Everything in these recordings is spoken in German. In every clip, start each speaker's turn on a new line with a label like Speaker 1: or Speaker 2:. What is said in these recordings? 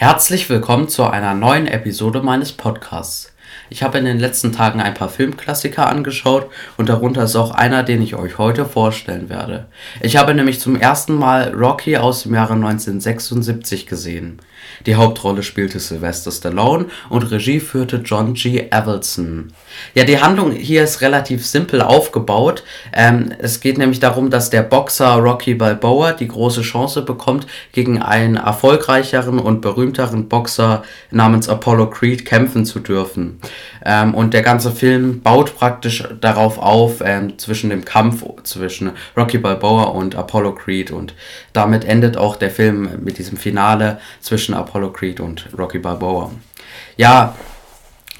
Speaker 1: Herzlich willkommen zu einer neuen Episode meines Podcasts. Ich habe in den letzten Tagen ein paar Filmklassiker angeschaut und darunter ist auch einer, den ich euch heute vorstellen werde. Ich habe nämlich zum ersten Mal Rocky aus dem Jahre 1976 gesehen. Die Hauptrolle spielte Sylvester Stallone und Regie führte John G. Avildsen. Ja, die Handlung hier ist relativ simpel aufgebaut. Ähm, es geht nämlich darum, dass der Boxer Rocky Balboa die große Chance bekommt, gegen einen erfolgreicheren und berühmteren Boxer namens Apollo Creed kämpfen zu dürfen. Ähm, und der ganze Film baut praktisch darauf auf, ähm, zwischen dem Kampf zwischen Rocky Balboa und Apollo Creed. Und damit endet auch der Film mit diesem Finale zwischen Apollo Creed und Rocky Balboa. Ja,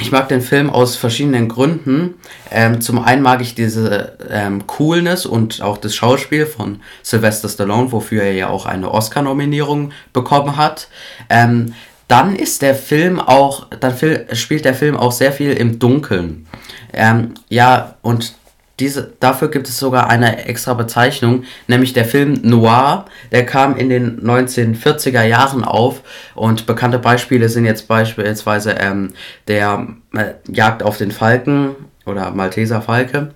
Speaker 1: ich mag den Film aus verschiedenen Gründen. Ähm, zum einen mag ich diese ähm, Coolness und auch das Schauspiel von Sylvester Stallone, wofür er ja auch eine Oscar-Nominierung bekommen hat. Ähm, dann ist der Film auch, dann spielt der Film auch sehr viel im Dunkeln. Ähm, ja, und diese, dafür gibt es sogar eine extra Bezeichnung, nämlich der Film Noir. Der kam in den 1940er Jahren auf und bekannte Beispiele sind jetzt beispielsweise ähm, der äh, Jagd auf den Falken oder Malteser Falke.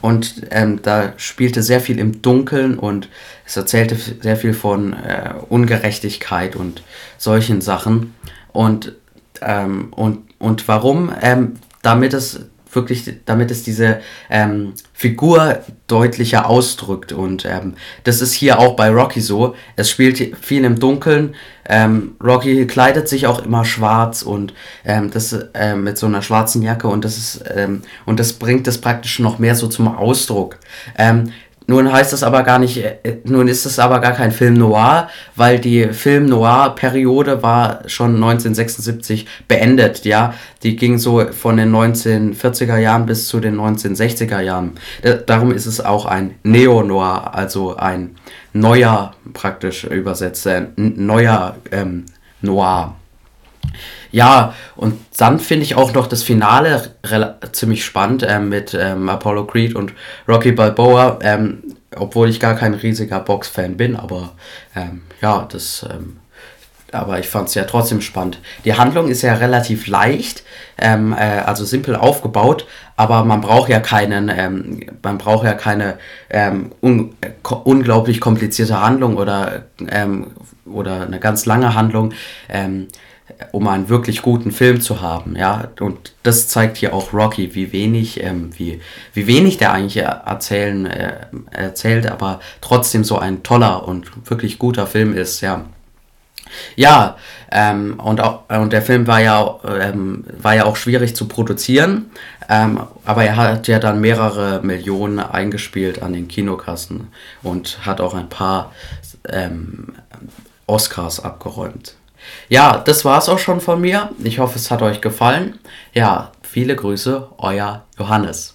Speaker 1: Und ähm, da spielte sehr viel im Dunkeln und es erzählte sehr viel von äh, Ungerechtigkeit und solchen Sachen. Und, ähm, und, und warum? Ähm, damit es wirklich, damit es diese ähm, Figur deutlicher ausdrückt. Und ähm, das ist hier auch bei Rocky so. Es spielt viel im Dunkeln. Ähm, Rocky kleidet sich auch immer schwarz und ähm, das äh, mit so einer schwarzen Jacke und das ist ähm, und das bringt es praktisch noch mehr so zum Ausdruck. Nun heißt das aber gar nicht, äh, nun ist es aber gar kein Film noir, weil die Film noir Periode war schon 1976 beendet, ja. Die ging so von den 1940er Jahren bis zu den 1960er Jahren. Darum ist es auch ein Neo-Noir, also ein neuer, praktisch übersetzt, ein neuer ähm, Noir. Ja, und dann finde ich auch noch das Finale ziemlich spannend äh, mit ähm, Apollo Creed und Rocky Balboa, ähm, obwohl ich gar kein riesiger Box-Fan bin, aber ähm, ja, das, ähm, aber ich fand es ja trotzdem spannend. Die Handlung ist ja relativ leicht, ähm, äh, also simpel aufgebaut, aber man braucht ja keinen, ähm, man braucht ja keine un unglaublich komplizierte Handlung oder, oder eine ganz lange Handlung um einen wirklich guten Film zu haben, ja. Und das zeigt hier auch Rocky, wie wenig, ähm, wie, wie wenig der eigentlich erzählen, äh, erzählt, aber trotzdem so ein toller und wirklich guter Film ist, ja. Ja, ähm, und, auch, und der Film war ja, ähm, war ja auch schwierig zu produzieren, ähm, aber er hat ja dann mehrere Millionen eingespielt an den Kinokassen und hat auch ein paar ähm, Oscars abgeräumt. Ja, das war's auch schon von mir. Ich hoffe, es hat euch gefallen. Ja, viele Grüße, euer Johannes.